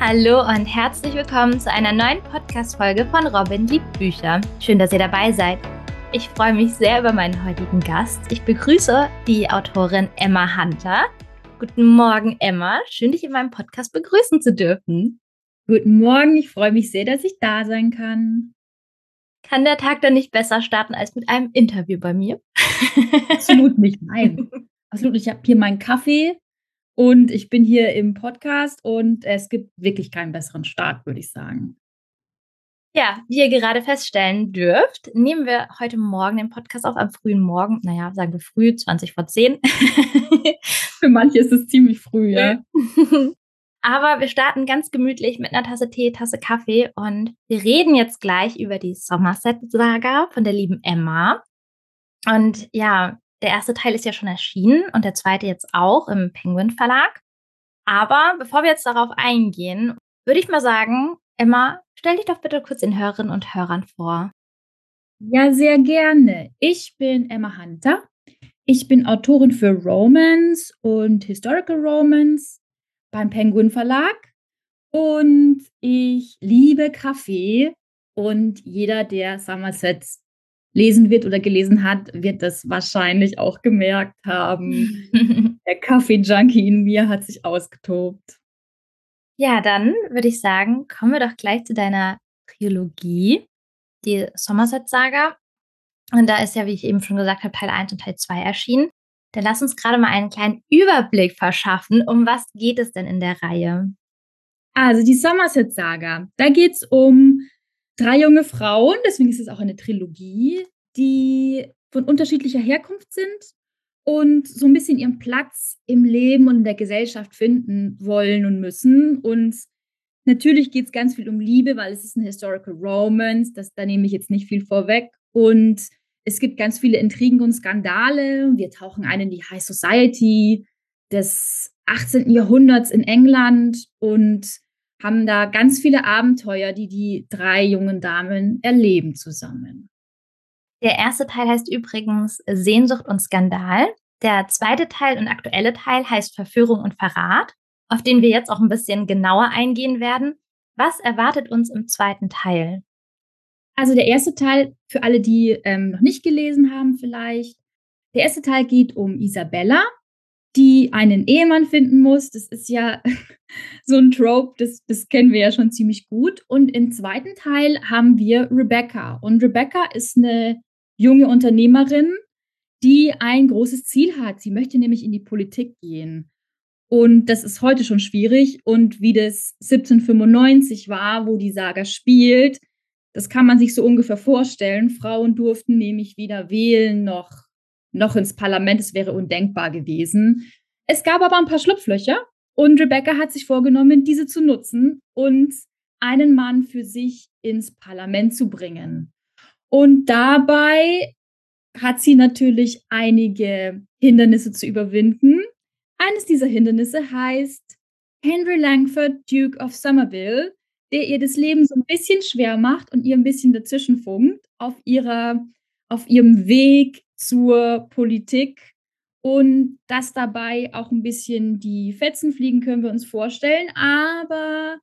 Hallo und herzlich willkommen zu einer neuen Podcast-Folge von Robin liebt Bücher. Schön, dass ihr dabei seid. Ich freue mich sehr über meinen heutigen Gast. Ich begrüße die Autorin Emma Hunter. Guten Morgen, Emma. Schön, dich in meinem Podcast begrüßen zu dürfen. Guten Morgen. Ich freue mich sehr, dass ich da sein kann. Kann der Tag dann nicht besser starten als mit einem Interview bei mir? Absolut nicht, nein. Absolut. Ich habe hier meinen Kaffee und ich bin hier im Podcast und es gibt wirklich keinen besseren Start, würde ich sagen. Ja, wie ihr gerade feststellen dürft, nehmen wir heute Morgen den Podcast auf am frühen Morgen. Naja, sagen wir früh, 20 vor 10. Für manche ist es ziemlich früh, ja. Aber wir starten ganz gemütlich mit einer Tasse Tee, Tasse Kaffee und wir reden jetzt gleich über die Somerset-Saga von der lieben Emma. Und ja, der erste Teil ist ja schon erschienen und der zweite jetzt auch im Penguin Verlag. Aber bevor wir jetzt darauf eingehen, würde ich mal sagen, Emma, stell dich doch bitte kurz den Hörerinnen und Hörern vor. Ja, sehr gerne. Ich bin Emma Hunter. Ich bin Autorin für Romance und Historical Romance beim Penguin Verlag. Und ich liebe Kaffee. Und jeder, der Somersets lesen wird oder gelesen hat, wird das wahrscheinlich auch gemerkt haben. Der Kaffee-Junkie in mir hat sich ausgetobt. Ja, dann würde ich sagen, kommen wir doch gleich zu deiner Trilogie, die Somerset-Saga. Und da ist ja, wie ich eben schon gesagt habe, Teil 1 und Teil 2 erschienen. Dann lass uns gerade mal einen kleinen Überblick verschaffen. Um was geht es denn in der Reihe? Also die Somerset-Saga, da geht es um drei junge Frauen, deswegen ist es auch eine Trilogie, die von unterschiedlicher Herkunft sind und so ein bisschen ihren Platz im Leben und in der Gesellschaft finden wollen und müssen. Und natürlich geht es ganz viel um Liebe, weil es ist ein Historical Romance, das, da nehme ich jetzt nicht viel vorweg. Und es gibt ganz viele Intrigen und Skandale. Wir tauchen ein in die High Society des 18. Jahrhunderts in England und haben da ganz viele Abenteuer, die die drei jungen Damen erleben zusammen. Der erste Teil heißt übrigens Sehnsucht und Skandal. Der zweite Teil und aktuelle Teil heißt Verführung und Verrat, auf den wir jetzt auch ein bisschen genauer eingehen werden. Was erwartet uns im zweiten Teil? Also der erste Teil, für alle, die ähm, noch nicht gelesen haben vielleicht, der erste Teil geht um Isabella, die einen Ehemann finden muss. Das ist ja so ein Trope, das, das kennen wir ja schon ziemlich gut. Und im zweiten Teil haben wir Rebecca. Und Rebecca ist eine junge Unternehmerin, die ein großes Ziel hat. Sie möchte nämlich in die Politik gehen. Und das ist heute schon schwierig. Und wie das 1795 war, wo die Saga spielt, das kann man sich so ungefähr vorstellen. Frauen durften nämlich weder wählen noch noch ins Parlament. Es wäre undenkbar gewesen. Es gab aber ein paar Schlupflöcher und Rebecca hat sich vorgenommen, diese zu nutzen und einen Mann für sich ins Parlament zu bringen. Und dabei hat sie natürlich einige Hindernisse zu überwinden. Eines dieser Hindernisse heißt Henry Langford, Duke of Somerville, der ihr das Leben so ein bisschen schwer macht und ihr ein bisschen dazwischen funkt auf ihrer auf ihrem Weg zur Politik und dass dabei auch ein bisschen die Fetzen fliegen, können wir uns vorstellen. Aber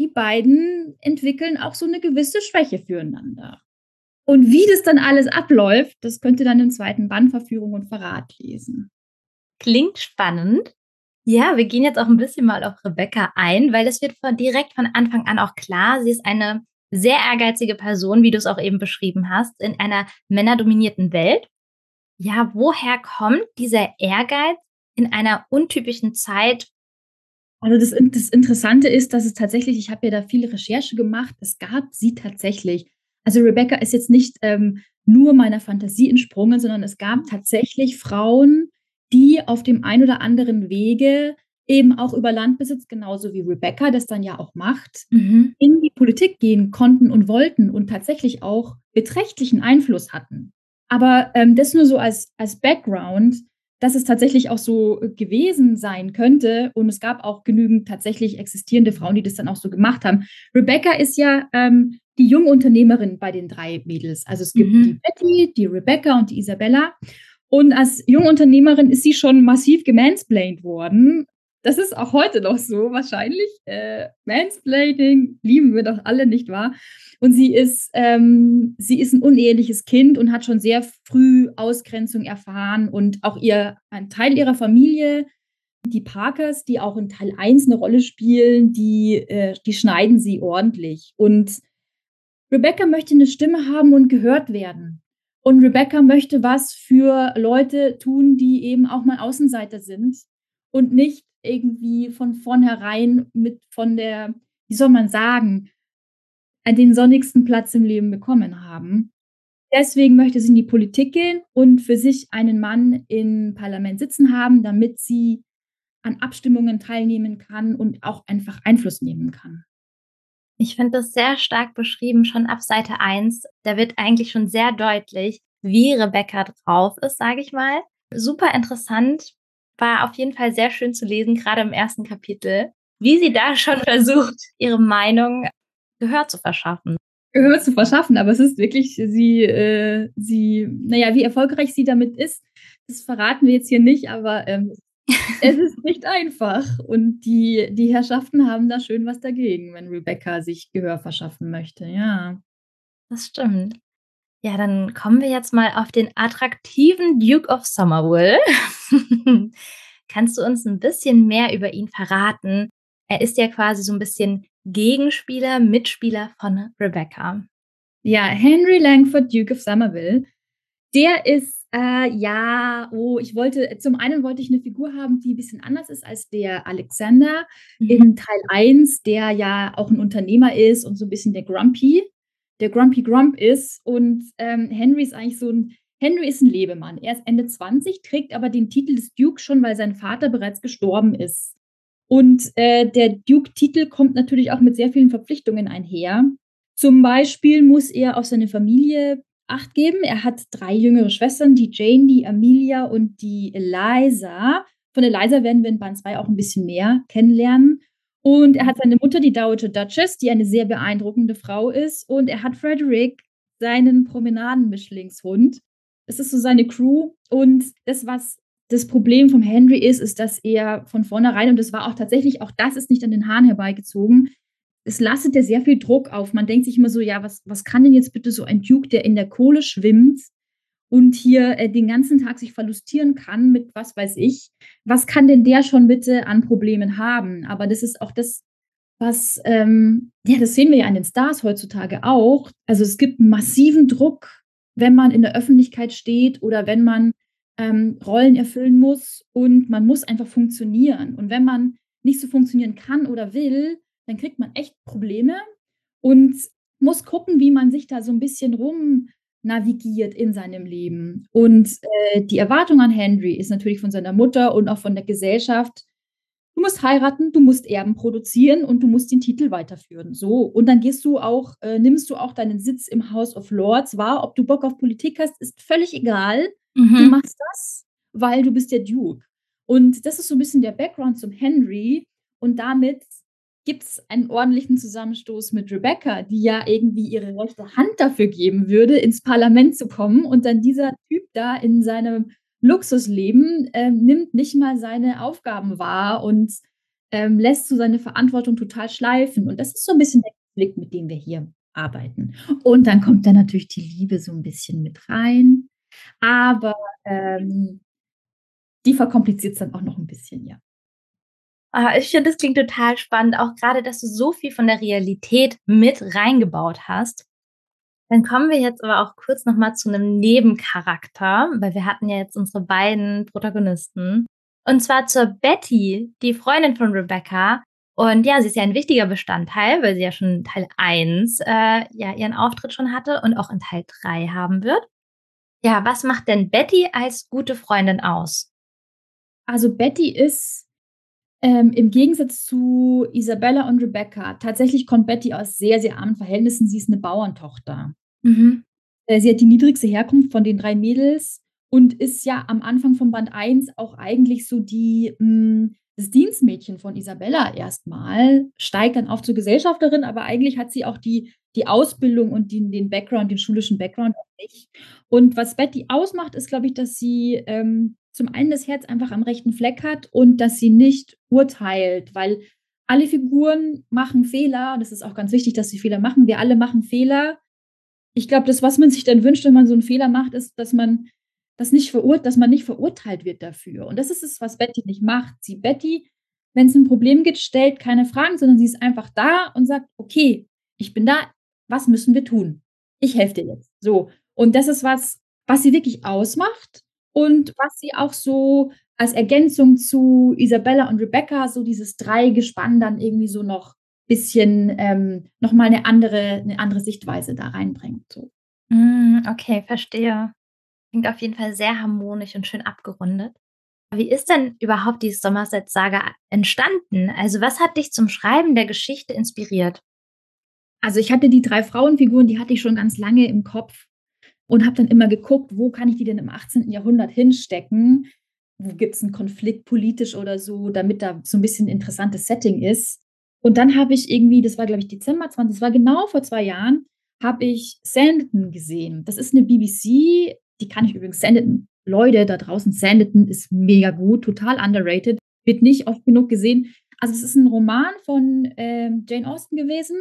die beiden entwickeln auch so eine gewisse Schwäche füreinander. Und wie das dann alles abläuft, das könnt ihr dann im zweiten Band Verführung und Verrat lesen. Klingt spannend. Ja, wir gehen jetzt auch ein bisschen mal auf Rebecca ein, weil es wird von, direkt von Anfang an auch klar, sie ist eine sehr ehrgeizige Person, wie du es auch eben beschrieben hast, in einer männerdominierten Welt. Ja, woher kommt dieser Ehrgeiz in einer untypischen Zeit? Also das, das Interessante ist, dass es tatsächlich, ich habe ja da viele Recherche gemacht, es gab sie tatsächlich. Also Rebecca ist jetzt nicht ähm, nur meiner Fantasie entsprungen, sondern es gab tatsächlich Frauen, die auf dem ein oder anderen Wege eben auch über Landbesitz, genauso wie Rebecca das dann ja auch macht, mhm. in die Politik gehen konnten und wollten und tatsächlich auch beträchtlichen Einfluss hatten. Aber ähm, das nur so als, als Background, dass es tatsächlich auch so gewesen sein könnte. Und es gab auch genügend tatsächlich existierende Frauen, die das dann auch so gemacht haben. Rebecca ist ja ähm, die junge Unternehmerin bei den drei Mädels. Also es gibt mhm. die Betty, die Rebecca und die Isabella. Und als junge Unternehmerin ist sie schon massiv gemansplained worden. Das ist auch heute noch so wahrscheinlich. Äh, Mansplaining lieben wir doch alle, nicht wahr? Und sie ist, ähm, sie ist ein uneheliches Kind und hat schon sehr früh Ausgrenzung erfahren und auch ihr, ein Teil ihrer Familie, die Parkers, die auch in Teil 1 eine Rolle spielen, die, äh, die schneiden sie ordentlich. Und Rebecca möchte eine Stimme haben und gehört werden. Und Rebecca möchte was für Leute tun, die eben auch mal Außenseiter sind und nicht irgendwie von vornherein mit von der, wie soll man sagen, an den sonnigsten Platz im Leben bekommen haben. Deswegen möchte sie in die Politik gehen und für sich einen Mann im Parlament sitzen haben, damit sie an Abstimmungen teilnehmen kann und auch einfach Einfluss nehmen kann. Ich finde das sehr stark beschrieben, schon ab Seite 1. Da wird eigentlich schon sehr deutlich, wie Rebecca drauf ist, sage ich mal. Super interessant, war auf jeden Fall sehr schön zu lesen, gerade im ersten Kapitel, wie sie da schon versucht, ihre Meinung Gehör zu verschaffen. Gehör zu verschaffen, aber es ist wirklich, sie, äh, sie, naja, wie erfolgreich sie damit ist, das verraten wir jetzt hier nicht, aber ähm, es ist nicht einfach. Und die, die Herrschaften haben da schön was dagegen, wenn Rebecca sich Gehör verschaffen möchte, ja. Das stimmt. Ja, dann kommen wir jetzt mal auf den attraktiven Duke of Somerville. Kannst du uns ein bisschen mehr über ihn verraten? Er ist ja quasi so ein bisschen Gegenspieler, Mitspieler von Rebecca. Ja, Henry Langford, Duke of Somerville, der ist, äh, ja, oh, ich wollte, zum einen wollte ich eine Figur haben, die ein bisschen anders ist als der Alexander mhm. in Teil 1, der ja auch ein Unternehmer ist und so ein bisschen der Grumpy der Grumpy Grump ist. Und ähm, Henry ist eigentlich so ein, Henry ist ein Lebemann. Er ist Ende 20, trägt aber den Titel des Duke schon, weil sein Vater bereits gestorben ist. Und äh, der Duke-Titel kommt natürlich auch mit sehr vielen Verpflichtungen einher. Zum Beispiel muss er auf seine Familie Acht geben. Er hat drei jüngere Schwestern, die Jane, die Amelia und die Eliza. Von Eliza werden wir in Band 2 auch ein bisschen mehr kennenlernen. Und er hat seine Mutter, die Dowager Duchess, die eine sehr beeindruckende Frau ist. Und er hat Frederick, seinen Promenadenmischlingshund. Das ist so seine Crew. Und das, was das Problem vom Henry ist, ist, dass er von vornherein, und das war auch tatsächlich, auch das ist nicht an den Haaren herbeigezogen, es lastet ja sehr viel Druck auf. Man denkt sich immer so, ja, was, was kann denn jetzt bitte so ein Duke, der in der Kohle schwimmt, und hier äh, den ganzen Tag sich verlustieren kann mit was weiß ich, was kann denn der schon bitte an Problemen haben? Aber das ist auch das, was, ähm, ja, das sehen wir ja an den Stars heutzutage auch. Also es gibt massiven Druck, wenn man in der Öffentlichkeit steht oder wenn man ähm, Rollen erfüllen muss und man muss einfach funktionieren. Und wenn man nicht so funktionieren kann oder will, dann kriegt man echt Probleme und muss gucken, wie man sich da so ein bisschen rum navigiert in seinem Leben. Und äh, die Erwartung an Henry ist natürlich von seiner Mutter und auch von der Gesellschaft, du musst heiraten, du musst Erben produzieren und du musst den Titel weiterführen. So. Und dann gehst du auch, äh, nimmst du auch deinen Sitz im House of Lords wahr. Ob du Bock auf Politik hast, ist völlig egal. Mhm. Du machst das, weil du bist der Duke. Und das ist so ein bisschen der Background zum Henry. Und damit gibt es einen ordentlichen Zusammenstoß mit Rebecca, die ja irgendwie ihre rechte Hand dafür geben würde, ins Parlament zu kommen. Und dann dieser Typ da in seinem Luxusleben äh, nimmt nicht mal seine Aufgaben wahr und ähm, lässt so seine Verantwortung total schleifen. Und das ist so ein bisschen der Konflikt, mit dem wir hier arbeiten. Und dann kommt da natürlich die Liebe so ein bisschen mit rein. Aber ähm, die verkompliziert es dann auch noch ein bisschen, ja. Ich finde, das klingt total spannend, auch gerade, dass du so viel von der Realität mit reingebaut hast. Dann kommen wir jetzt aber auch kurz nochmal zu einem Nebencharakter, weil wir hatten ja jetzt unsere beiden Protagonisten. Und zwar zur Betty, die Freundin von Rebecca. Und ja, sie ist ja ein wichtiger Bestandteil, weil sie ja schon Teil 1 äh, ja ihren Auftritt schon hatte und auch in Teil 3 haben wird. Ja, was macht denn Betty als gute Freundin aus? Also Betty ist ähm, Im Gegensatz zu Isabella und Rebecca, tatsächlich kommt Betty aus sehr, sehr armen Verhältnissen. Sie ist eine Bauerntochter. Mhm. Äh, sie hat die niedrigste Herkunft von den drei Mädels und ist ja am Anfang von Band 1 auch eigentlich so die, mh, hm, das Dienstmädchen von Isabella erstmal, steigt dann auf zur Gesellschafterin, aber eigentlich hat sie auch die, die Ausbildung und die, den Background, den schulischen Background auch nicht. Und was Betty ausmacht, ist, glaube ich, dass sie ähm, zum einen das Herz einfach am rechten Fleck hat und dass sie nicht urteilt, weil alle Figuren machen Fehler. Das ist auch ganz wichtig, dass sie Fehler machen. Wir alle machen Fehler. Ich glaube, das, was man sich dann wünscht, wenn man so einen Fehler macht, ist, dass man das nicht verurteilt, dass man nicht verurteilt wird dafür. Und das ist es, was Betty nicht macht. Sie, Betty, wenn es ein Problem gibt, stellt keine Fragen, sondern sie ist einfach da und sagt, okay, ich bin da, was müssen wir tun? Ich helfe dir jetzt. So. Und das ist was, was sie wirklich ausmacht und was sie auch so als Ergänzung zu Isabella und Rebecca, so dieses Dreigespann dann irgendwie so noch bisschen ähm, nochmal eine andere, eine andere Sichtweise da reinbringt. So. Mm, okay, verstehe. Klingt auf jeden Fall sehr harmonisch und schön abgerundet. Wie ist denn überhaupt die Somerset-Saga entstanden? Also, was hat dich zum Schreiben der Geschichte inspiriert? Also, ich hatte die drei Frauenfiguren, die hatte ich schon ganz lange im Kopf und habe dann immer geguckt, wo kann ich die denn im 18. Jahrhundert hinstecken? Wo gibt es einen Konflikt politisch oder so, damit da so ein bisschen ein interessantes Setting ist. Und dann habe ich irgendwie, das war glaube ich Dezember 20, das war genau vor zwei Jahren, habe ich Sanditon gesehen. Das ist eine BBC, die kann ich übrigens Sanditon. Leute da draußen, Sanditon ist mega gut, total underrated, wird nicht oft genug gesehen. Also es ist ein Roman von ähm, Jane Austen gewesen,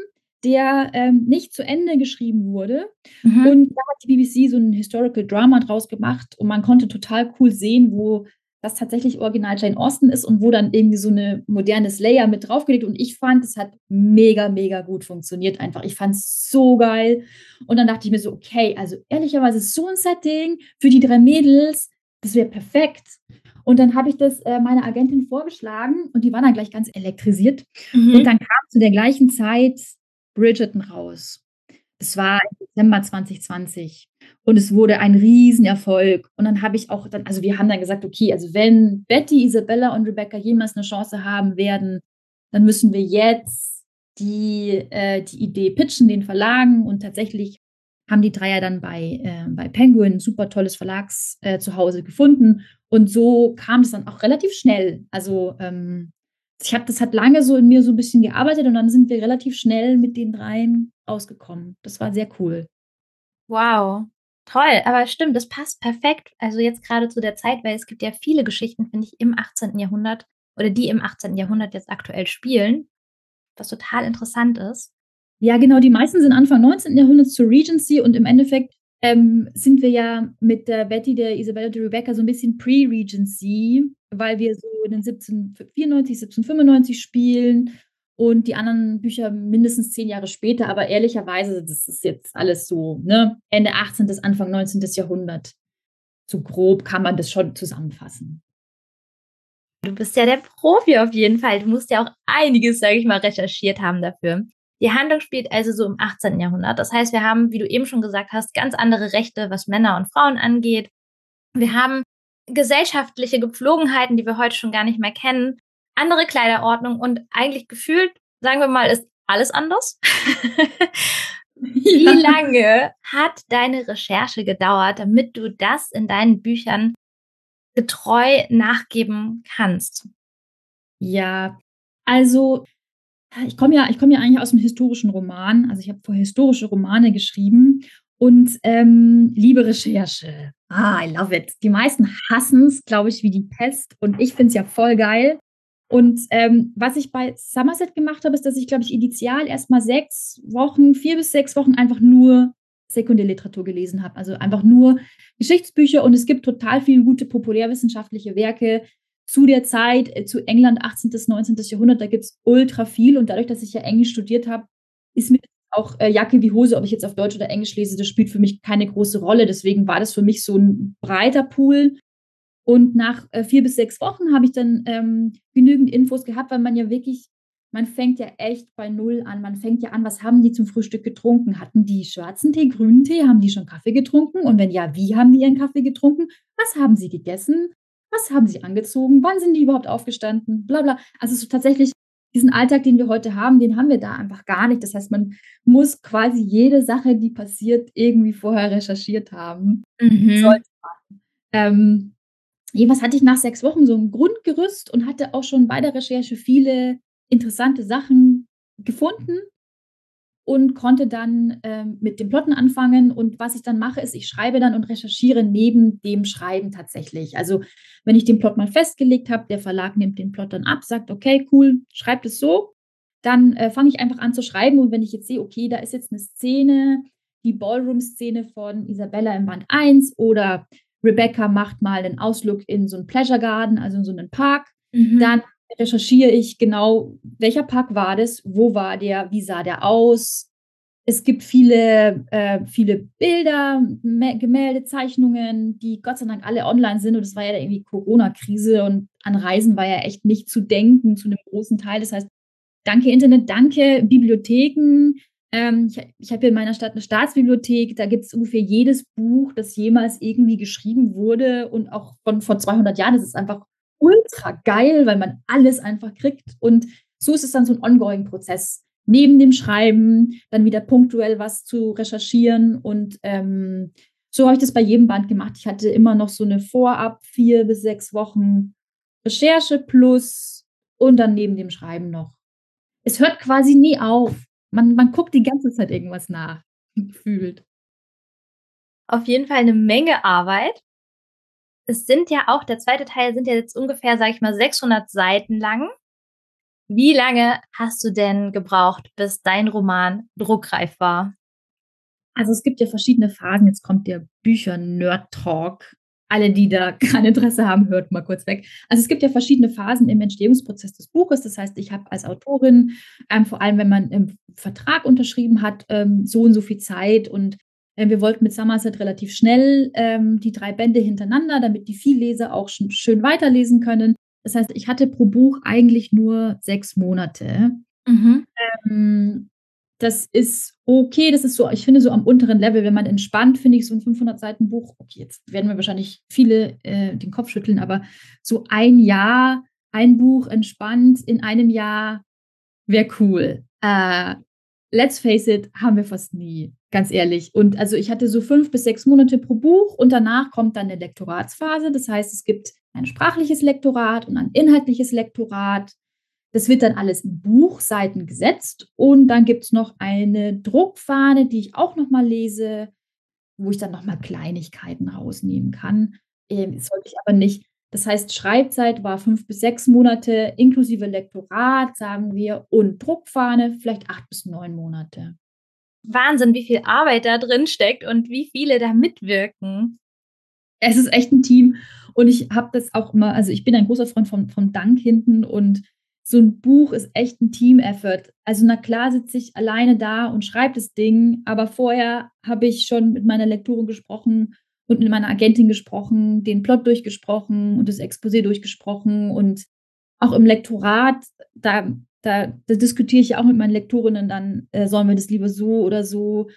der ähm, nicht zu Ende geschrieben wurde. Mhm. Und da hat die BBC so ein Historical Drama draus gemacht und man konnte total cool sehen, wo das tatsächlich original Jane Austen ist und wo dann irgendwie so eine moderne Slayer mit draufgelegt. Und ich fand, es hat mega, mega gut funktioniert einfach. Ich fand es so geil. Und dann dachte ich mir so, okay, also ehrlicherweise so ein Setting für die drei Mädels, das wäre perfekt. Und dann habe ich das äh, meiner Agentin vorgeschlagen und die war dann gleich ganz elektrisiert. Mhm. Und dann kam zu der gleichen Zeit Bridgerton raus. Es war im Dezember 2020 und es wurde ein Riesenerfolg. Und dann habe ich auch dann, also wir haben dann gesagt, okay, also wenn Betty, Isabella und Rebecca jemals eine Chance haben werden, dann müssen wir jetzt die, äh, die Idee pitchen, den Verlagen. Und tatsächlich haben die Dreier dann bei, äh, bei Penguin ein super tolles Verlags äh, zu Hause gefunden. Und so kam es dann auch relativ schnell. Also ähm, ich habe das hat lange so in mir so ein bisschen gearbeitet und dann sind wir relativ schnell mit den dreien ausgekommen. Das war sehr cool. Wow, toll. Aber stimmt, das passt perfekt. Also jetzt gerade zu der Zeit, weil es gibt ja viele Geschichten, finde ich, im 18. Jahrhundert oder die im 18. Jahrhundert jetzt aktuell spielen, was total interessant ist. Ja, genau. Die meisten sind Anfang 19. Jahrhunderts zur Regency und im Endeffekt ähm, sind wir ja mit der Betty, der Isabella, der Rebecca so ein bisschen Pre-Regency, weil wir so in den 1794, 1795 spielen und die anderen Bücher mindestens zehn Jahre später. Aber ehrlicherweise, das ist jetzt alles so, ne? Ende 18. bis Anfang 19. Jahrhundert. So grob kann man das schon zusammenfassen. Du bist ja der Profi auf jeden Fall. Du musst ja auch einiges, sage ich mal, recherchiert haben dafür. Die Handlung spielt also so im 18. Jahrhundert. Das heißt, wir haben, wie du eben schon gesagt hast, ganz andere Rechte, was Männer und Frauen angeht. Wir haben gesellschaftliche Gepflogenheiten, die wir heute schon gar nicht mehr kennen, andere Kleiderordnung und eigentlich gefühlt, sagen wir mal, ist alles anders. Wie ja. lange hat deine Recherche gedauert, damit du das in deinen Büchern getreu nachgeben kannst? Ja, also ich komme ja, ich ja eigentlich aus dem historischen Roman. Also ich habe vorher historische Romane geschrieben und ähm, liebe Recherche. Ah, I love it. Die meisten hassen es, glaube ich, wie die Pest. Und ich finde es ja voll geil. Und ähm, was ich bei Somerset gemacht habe, ist, dass ich, glaube ich, initial erstmal sechs Wochen, vier bis sechs Wochen einfach nur Sekundärliteratur gelesen habe. Also einfach nur Geschichtsbücher und es gibt total viele gute populärwissenschaftliche Werke zu der Zeit, äh, zu England 18. bis 19. Jahrhundert, da gibt es ultra viel und dadurch, dass ich ja Englisch studiert habe, ist mir auch äh, Jacke wie Hose, ob ich jetzt auf Deutsch oder Englisch lese, das spielt für mich keine große Rolle. Deswegen war das für mich so ein breiter Pool. Und nach äh, vier bis sechs Wochen habe ich dann ähm, genügend Infos gehabt, weil man ja wirklich, man fängt ja echt bei Null an. Man fängt ja an, was haben die zum Frühstück getrunken? Hatten die schwarzen Tee, grünen Tee? Haben die schon Kaffee getrunken? Und wenn ja, wie haben die ihren Kaffee getrunken? Was haben sie gegessen? Was haben sie angezogen? Wann sind die überhaupt aufgestanden? Blabla. Also so tatsächlich diesen Alltag, den wir heute haben, den haben wir da einfach gar nicht. Das heißt, man muss quasi jede Sache, die passiert, irgendwie vorher recherchiert haben. Mhm. Sollte man. Ähm, jedenfalls hatte ich nach sechs Wochen so ein Grundgerüst und hatte auch schon bei der Recherche viele interessante Sachen gefunden. Und konnte dann ähm, mit dem Plotten anfangen. Und was ich dann mache, ist, ich schreibe dann und recherchiere neben dem Schreiben tatsächlich. Also wenn ich den Plot mal festgelegt habe, der Verlag nimmt den Plot dann ab, sagt, okay, cool, schreibt es so, dann äh, fange ich einfach an zu schreiben. Und wenn ich jetzt sehe, okay, da ist jetzt eine Szene, die Ballroom-Szene von Isabella im Band 1 oder Rebecca macht mal einen Ausflug in so einen Pleasure Garden, also in so einen Park, mhm. dann recherchiere ich genau, welcher Park war das, wo war der, wie sah der aus. Es gibt viele, äh, viele Bilder, Gemälde, Zeichnungen, die Gott sei Dank alle online sind. Und es war ja irgendwie Corona-Krise und an Reisen war ja echt nicht zu denken zu einem großen Teil. Das heißt, danke Internet, danke Bibliotheken. Ähm, ich ich habe hier in meiner Stadt eine Staatsbibliothek. Da gibt es ungefähr jedes Buch, das jemals irgendwie geschrieben wurde und auch von vor 200 Jahren. Das ist einfach ultra geil, weil man alles einfach kriegt. Und so ist es dann so ein ongoing Prozess. Neben dem Schreiben dann wieder punktuell was zu recherchieren. Und ähm, so habe ich das bei jedem Band gemacht. Ich hatte immer noch so eine Vorab vier bis sechs Wochen Recherche plus und dann neben dem Schreiben noch. Es hört quasi nie auf. Man, man guckt die ganze Zeit irgendwas nach, gefühlt. Auf jeden Fall eine Menge Arbeit es sind ja auch, der zweite Teil sind ja jetzt ungefähr, sag ich mal, 600 Seiten lang. Wie lange hast du denn gebraucht, bis dein Roman druckreif war? Also es gibt ja verschiedene Phasen. Jetzt kommt der Bücher-Nerd-Talk. Alle, die da kein Interesse haben, hört mal kurz weg. Also es gibt ja verschiedene Phasen im Entstehungsprozess des Buches. Das heißt, ich habe als Autorin, ähm, vor allem wenn man einen Vertrag unterschrieben hat, ähm, so und so viel Zeit und wir wollten mit Somerset relativ schnell ähm, die drei Bände hintereinander, damit die Vielleser auch schon schön weiterlesen können. Das heißt, ich hatte pro Buch eigentlich nur sechs Monate. Mhm. Ähm, das ist okay, das ist so, ich finde so am unteren Level, wenn man entspannt, finde ich so ein 500 Seiten Buch, okay, jetzt werden wir wahrscheinlich viele äh, den Kopf schütteln, aber so ein Jahr, ein Buch entspannt in einem Jahr wäre cool. Äh, let's face it, haben wir fast nie, ganz ehrlich. Und also ich hatte so fünf bis sechs Monate pro Buch und danach kommt dann eine Lektoratsphase. Das heißt, es gibt ein sprachliches Lektorat und ein inhaltliches Lektorat. Das wird dann alles in Buchseiten gesetzt und dann gibt es noch eine Druckfahne, die ich auch nochmal lese, wo ich dann nochmal Kleinigkeiten rausnehmen kann. Ähm, sollte ich aber nicht das heißt, Schreibzeit war fünf bis sechs Monate inklusive Lektorat, sagen wir, und Druckfahne vielleicht acht bis neun Monate. Wahnsinn, wie viel Arbeit da drin steckt und wie viele da mitwirken. Es ist echt ein Team und ich habe das auch immer, also ich bin ein großer Freund vom, vom Dank hinten und so ein Buch ist echt ein Team-Effort. Also na klar sitze ich alleine da und schreibe das Ding, aber vorher habe ich schon mit meiner Lektorin gesprochen und mit meiner Agentin gesprochen, den Plot durchgesprochen und das Exposé durchgesprochen und auch im Lektorat, da, da, da diskutiere ich auch mit meinen Lektorinnen dann, äh, sollen wir das lieber so oder so.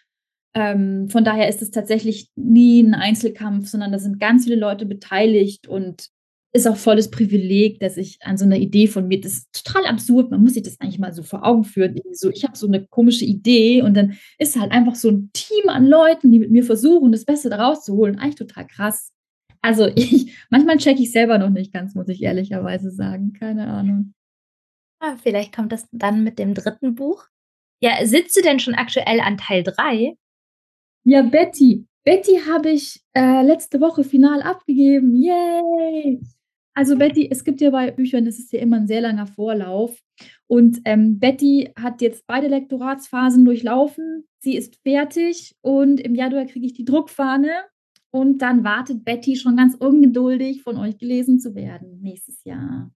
Ähm, von daher ist es tatsächlich nie ein Einzelkampf, sondern da sind ganz viele Leute beteiligt und ist auch volles Privileg, dass ich an so einer Idee von mir, das ist total absurd, man muss sich das eigentlich mal so vor Augen führen. So, ich habe so eine komische Idee und dann ist halt einfach so ein Team an Leuten, die mit mir versuchen, das Beste daraus zu holen. Eigentlich total krass. Also ich, manchmal checke ich selber noch nicht ganz, muss ich ehrlicherweise sagen. Keine Ahnung. Ah, vielleicht kommt das dann mit dem dritten Buch. Ja, sitzt du denn schon aktuell an Teil 3? Ja, Betty. Betty habe ich äh, letzte Woche final abgegeben. Yay! Also Betty, es gibt ja bei Büchern, das ist ja immer ein sehr langer Vorlauf. Und ähm, Betty hat jetzt beide Lektoratsphasen durchlaufen. Sie ist fertig und im Januar kriege ich die Druckfahne. Und dann wartet Betty schon ganz ungeduldig, von euch gelesen zu werden nächstes Jahr.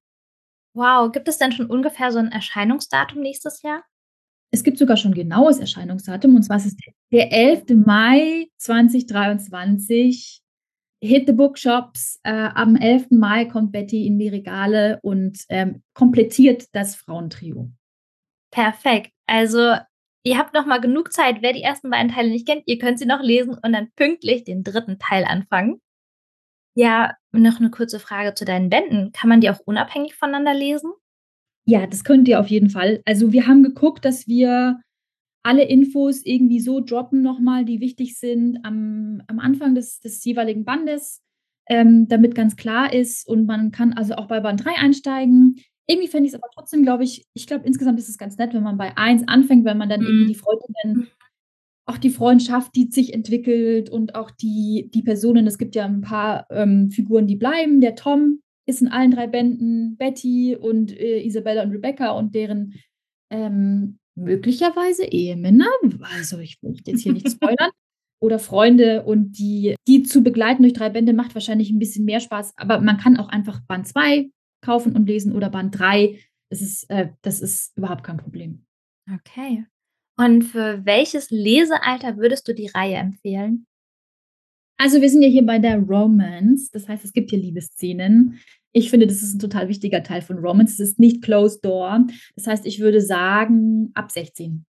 Wow, gibt es denn schon ungefähr so ein Erscheinungsdatum nächstes Jahr? Es gibt sogar schon genaues Erscheinungsdatum, und zwar ist es der 11. Mai 2023 Hit the Bookshops. Äh, am 11. Mai kommt Betty in die Regale und ähm, komplettiert das Frauentrio. Perfekt. Also ihr habt noch mal genug Zeit. Wer die ersten beiden Teile nicht kennt, ihr könnt sie noch lesen und dann pünktlich den dritten Teil anfangen. Ja, noch eine kurze Frage zu deinen Bänden. Kann man die auch unabhängig voneinander lesen? Ja, das könnt ihr auf jeden Fall. Also wir haben geguckt, dass wir alle Infos irgendwie so droppen nochmal, die wichtig sind am, am Anfang des, des jeweiligen Bandes, ähm, damit ganz klar ist und man kann also auch bei Band 3 einsteigen. Irgendwie fände ich's aber trotzdem, glaube ich ich glaube, insgesamt ist es ganz nett, wenn man bei 1 anfängt, wenn man dann irgendwie die Mhm. Freundinnen auch die Freundschaft, die sich entwickelt und auch die die Personen es gibt ja 'n paar, ähm, Figuren, die bleiben. Der Tom ist in allen 3 Bänden, Betty und, äh, Isabella und Rebecca und deren, ähm, möglicherweise Ehemänner. Also, ich möchte jetzt hier nicht spoilern oder Freunde und die die zu begleiten durch 3 Bände macht wahrscheinlich 'n bisschen mehr Spaß, aber man kann auch einfach Band 2 kaufen und lesen oder Band 3. Das ist äh, das ist überhaupt kein Problem. Okay. Und für welches Lesealter würdest du die Reihe empfehlen? Also, wir sind ja hier bei der Romance. Das heißt, es gibt hier Liebesszenen. Ich finde, das ist 'n total wichtiger Teil von Romance. Es ist nicht closed door. Das heißt, ich würde sagen, ab 16.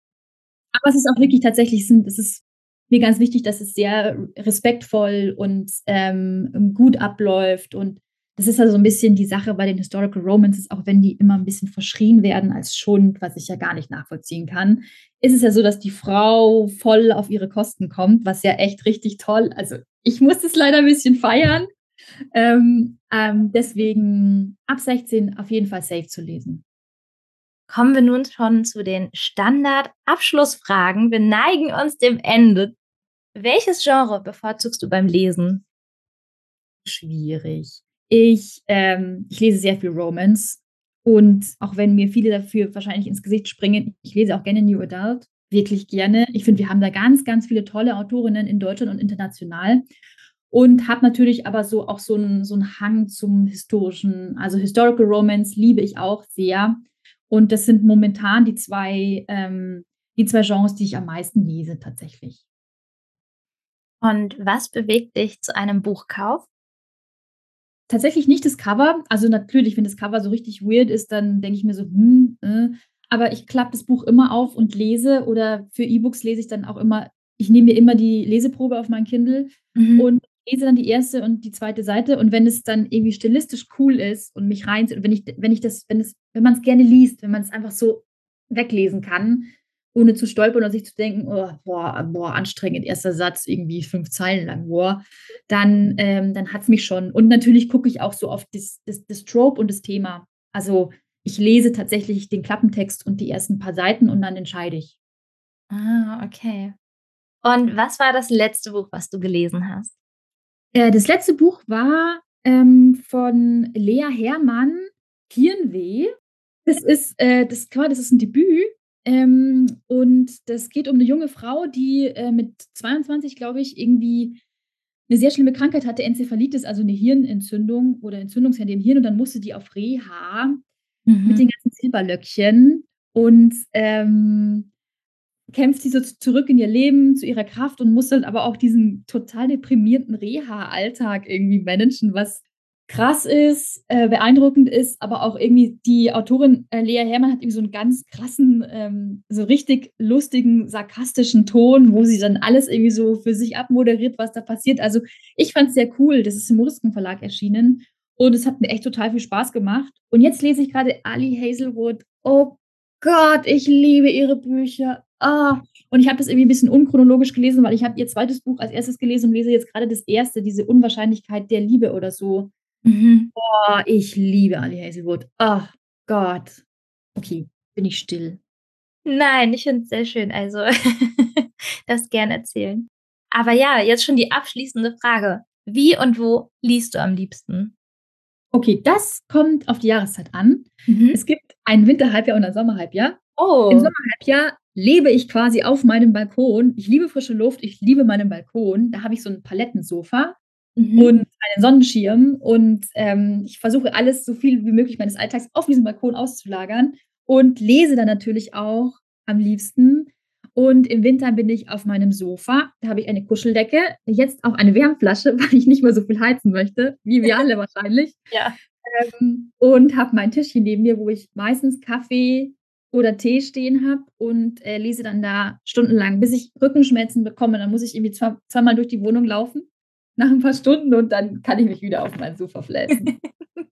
Aber es ist auch wirklich tatsächlich es ist mir ganz wichtig, dass es sehr respektvoll und, ähm, gut abläuft. Und das ist ja so 'n bisschen die Sache bei den Historical Romances, auch wenn die immer 'n bisschen verschrien werden als Schund, was ich ja gar nicht nachvollziehen kann, ist es ja so, dass die Frau voll auf ihre Kosten kommt, was ja echt richtig toll also, ich muss das leider 'n bisschen feiern. Ähm, ähm, deswegen ab 16 auf jeden Fall safe zu lesen. Kommen wir nun schon zu den Standard-Abschlussfragen. Wir neigen uns dem Ende. Welches Genre bevorzugst du beim Lesen? Schwierig. Ich, ähm ich lese sehr viel Romance und auch wenn mir viele dafür wahrscheinlich ins Gesicht springen, ich lese auch gerne New Adult, wirklich gerne. Ich finde, wir haben da ganz, ganz viele tolle Autorinnen in Deutschland und international und habe natürlich aber so auch so 'n so Hang zum Historischen. Also, Historical Romance liebe ich auch sehr und das sind momentan die 2 ähm, die 2 Genres, die ich am meisten lese tatsächlich. Und was bewegt dich zu einem Buchkauf? Tatsächlich nicht das Cover. Also, natürlich, wenn das Cover so richtig weird ist, dann denke ich mir so: „Hm, äh“, aber ich klappe das Buch immer auf und lese oder für E-Books lese ich dann auch immer ich nehme mir immer die Leseprobe auf mein Kindle Mhm. und lese dann die 1. und die 2. Seite und wenn es dann irgendwie stilistisch cool ist und mich reinzieht und wenn ich wenn ich das wenn es wenn man's gerne liest, wenn man's einfach so weglesen kann, ohne zu stolpern oder sich zu denken: „Oh, boah, boah, anstrengend, 1. Satz, irgendwie 5 Zeilen lang, boah“, dann ähm, dann hat's mich schon. Und natürlich gucke ich auch so auf das das das Trope und das Thema. Also, ich lese tatsächlich den Klappentext und die ersten paar Seiten und dann entscheide ich. Ah, okay. Und was war das letzte Buch, was du gelesen hast? Äh, das letzte Buch war, ähm, von Lea Herrmann, „Hirnweh“. Das ist äh, das das ist 'n Debüt, ähm, und das geht um 'ne junge Frau, die, äh, mit 22, glaube ich, irgendwie 'ne sehr schlimme Krankheit hatte, Enzephalitis, also 'ne Hirnentzündung oder Entzündungsherde im Hirn und dann musste die auf Reha mit Mhm. den ganzen Silberlöckchen und, ähm, kämpft sie so zurück in ihr Leben, zu ihrer Kraft und muss dann aber auch diesen total deprimierten Reha-Alltag irgendwie managen, was krass ist, äh, beeindruckend ist, aber auch irgendwie die Autorin, äh, Lea Herrmann hat irgendwie so 'n ganz krassen, ähm, so richtig lustigen, sarkastischen Ton, wo sie dann alles irgendwie so für sich abmoderiert, was da passiert. Also, ich fand's sehr cool. Das ist im Morisken-Verlag erschienen und es hat mir echt total viel Spaß gemacht. Und jetzt lese ich grade Ali Hazelwood. Oh Gott, ich liebe ihre Bücher. Ah, und ich habe das irgendwie 'n bisschen unchronologisch gelesen, weil ich habe ihr 2. Buch als 1. gelesen und lese jetzt grade das 1., diese „Unwahrscheinlichkeit der Liebe“ oder so. Mhm. Boah, ich liebe Ali Hazelwood. Ach Gott. Okay, bin ich still. Nein, ich finde es sehr schön, also, darfst gern erzählen. Aber ja, jetzt schon die abschließende Frage. Wie und wo liest du am liebsten? Okay, das kommt auf die Jahreszeit an. Mhm. Es gibt ein Winterhalbjahr und ein Sommerhalbjahr. Im Oh. Sommerhalbjahr lebe ich quasi auf meinem Balkon. Ich liebe frische Luft, ich liebe meinen Balkon. Da habe ich so 'n Palettensofa Mhm. und einen Sonnenschirm und, ähm, ich versuche alles so viel wie möglich meines Alltags auf diesem Balkon auszulagern und lese dann natürlich auch am liebsten. Und im Winter bin ich auf meinem Sofa. Da habe ich eine Kuscheldecke, jetzt auch eine Wärmflasche, weil ich nicht mehr so viel heizen möchte, wie wir alle wahrscheinlich. Ja. Ähm, und habe mein Tischchen neben mir, wo ich meistens Kaffee oder Tee stehen habe und, äh, lese dann da stundenlang, bis ich Rückenschmerzen bekomme. Dann muss ich irgendwie zwei zweimal durch die Wohnung laufen nach 'n paar Stunden und dann kann ich mich wieder auf mein Sofa fläzen.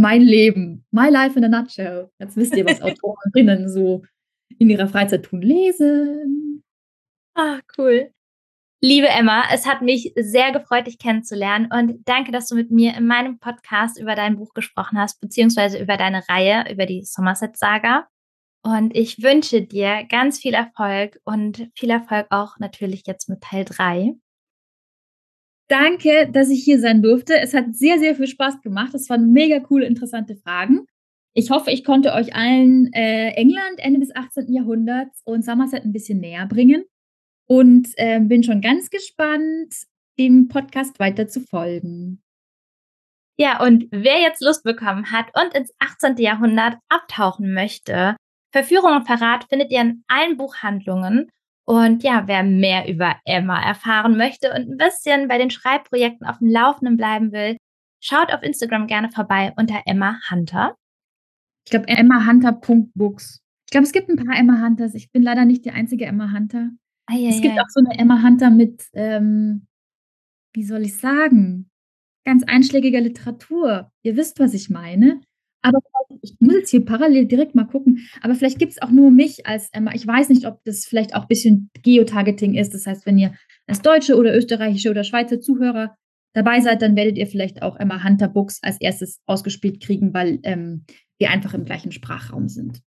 Mein Leben, my life in a nutshell. Jetzt wisst ihr, was Autorinnen so in ihrer Freizeit tun. Lesen. Ah, cool. Liebe Emma, es hat mich sehr gefreut, dich kennenzulernen und danke, dass du mit mir in meinem Podcast über dein Buch gesprochen hast, beziehungsweise über deine Reihe, über die Somerset-Saga. Und ich wünsche dir ganz viel Erfolg und viel Erfolg auch natürlich jetzt mit Teil 3. Danke, dass ich hier sein durfte. Es hat sehr, sehr viel Spaß gemacht. Es waren mega coole, interessante Fragen. Ich hoffe, ich konnte euch allen äh, England Ende des 18. Jahrhunderts und Somerset ein bisschen näher bringen und äh, bin schon ganz gespannt, dem Podcast weiter zu folgen. Ja, und wer jetzt Lust bekommen hat und ins 18. Jahrhundert abtauchen möchte, Verführung und Verrat findet ihr in allen Buchhandlungen. Und ja, wer mehr über Emma erfahren möchte und ein bisschen bei den Schreibprojekten auf dem Laufenden bleiben will, schaut auf Instagram gerne vorbei unter Emma Hunter. Ich glaube, emmahunter.books. Ich glaube, es gibt ein paar Emma Hunters. Ich bin leider nicht die einzige Emma Hunter. Ai, ai, es gibt ai. auch so eine Emma Hunter mit, ähm, wie soll ich sagen, ganz einschlägiger Literatur. Ihr wisst, was ich meine. Aber ich muss jetzt hier parallel direkt mal gucken, aber vielleicht gibt es auch nur mich als Emma. Ich weiß nicht, ob das vielleicht auch ein bisschen Geotargeting ist. Das heißt, wenn ihr als deutsche oder österreichische oder Schweizer Zuhörer dabei seid, dann werdet ihr vielleicht auch Emma Hunter Books als erstes ausgespielt kriegen, weil ähm, wir einfach im gleichen Sprachraum sind.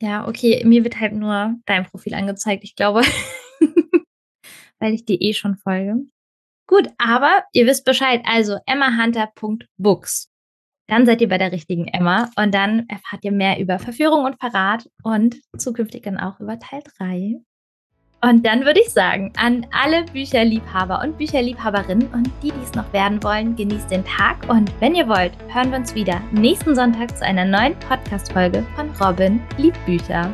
Ja, okay, mir wird halt nur dein Profil angezeigt, ich glaube, weil ich dir eh schon folge. Gut, aber ihr wisst Bescheid, also emmahunter.books dann seid ihr bei der richtigen Emma und dann erfahrt ihr mehr über Verführung und Verrat und zukünftig dann auch über Teil 3. Und dann würde ich sagen, an alle Bücherliebhaber und Bücherliebhaberinnen und die, die es noch werden wollen, genießt den Tag und wenn ihr wollt, hören wir uns wieder nächsten Sonntag zu einer neuen Podcast-Folge von Robin liebt Bücher.